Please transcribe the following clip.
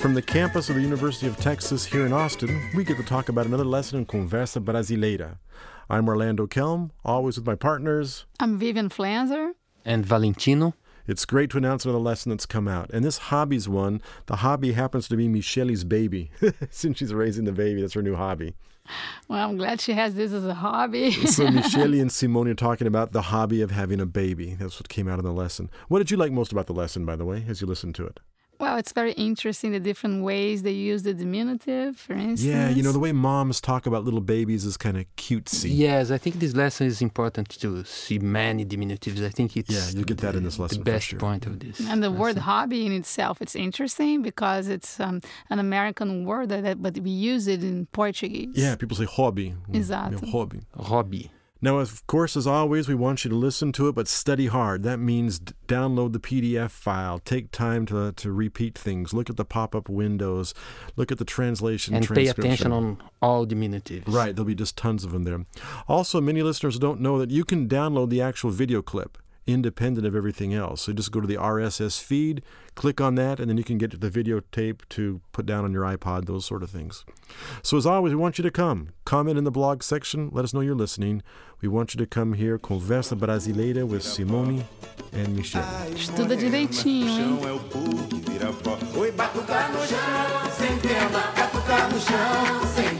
From the campus of the University of Texas here in Austin, we get to talk about another lesson in Conversa Brasileira. I'm Orlando Kelm, always with my partners. I'm Vivian Flanzer. And Valentino. It's great to announce another lesson that's come out. And this hobby's one. The hobby happens to be Michele's baby. Since she's raising the baby, that's her new hobby. Well, I'm glad she has this as a hobby. so Michele and Simone are talking about the hobby of having a baby. That's what came out in the lesson. What did you like most about the lesson, by the way, as you listened to it? Well, it's very interesting the different ways they use the diminutive, for instance. Yeah, you know, the way moms talk about little babies is kind of cutesy. Yes, I think this lesson is important to see many diminutives. I think it's yeah, you get that in this lesson. The best sure. point of this. And the lesson. word hobby in itself, it's interesting because it's um, an American word that, but we use it in Portuguese. Yeah, people say hobby. Exactly. You hobby. Hobby. Now, of course, as always, we want you to listen to it, but study hard. That means d- download the PDF file, take time to, to repeat things, look at the pop up windows, look at the translation, and pay attention on all diminutives. Right, there'll be just tons of them there. Also, many listeners don't know that you can download the actual video clip independent of everything else. So just go to the RSS feed, click on that, and then you can get the videotape to put down on your iPod, those sort of things. So as always, we want you to come. Comment in the blog section. Let us know you're listening. We want you to come here, Conversa Brasileira with Simone and Michele. Estuda direitinho, hein? Oi, batucar no chão, sem tema, batucar no chão, sem dó, batucar no chão.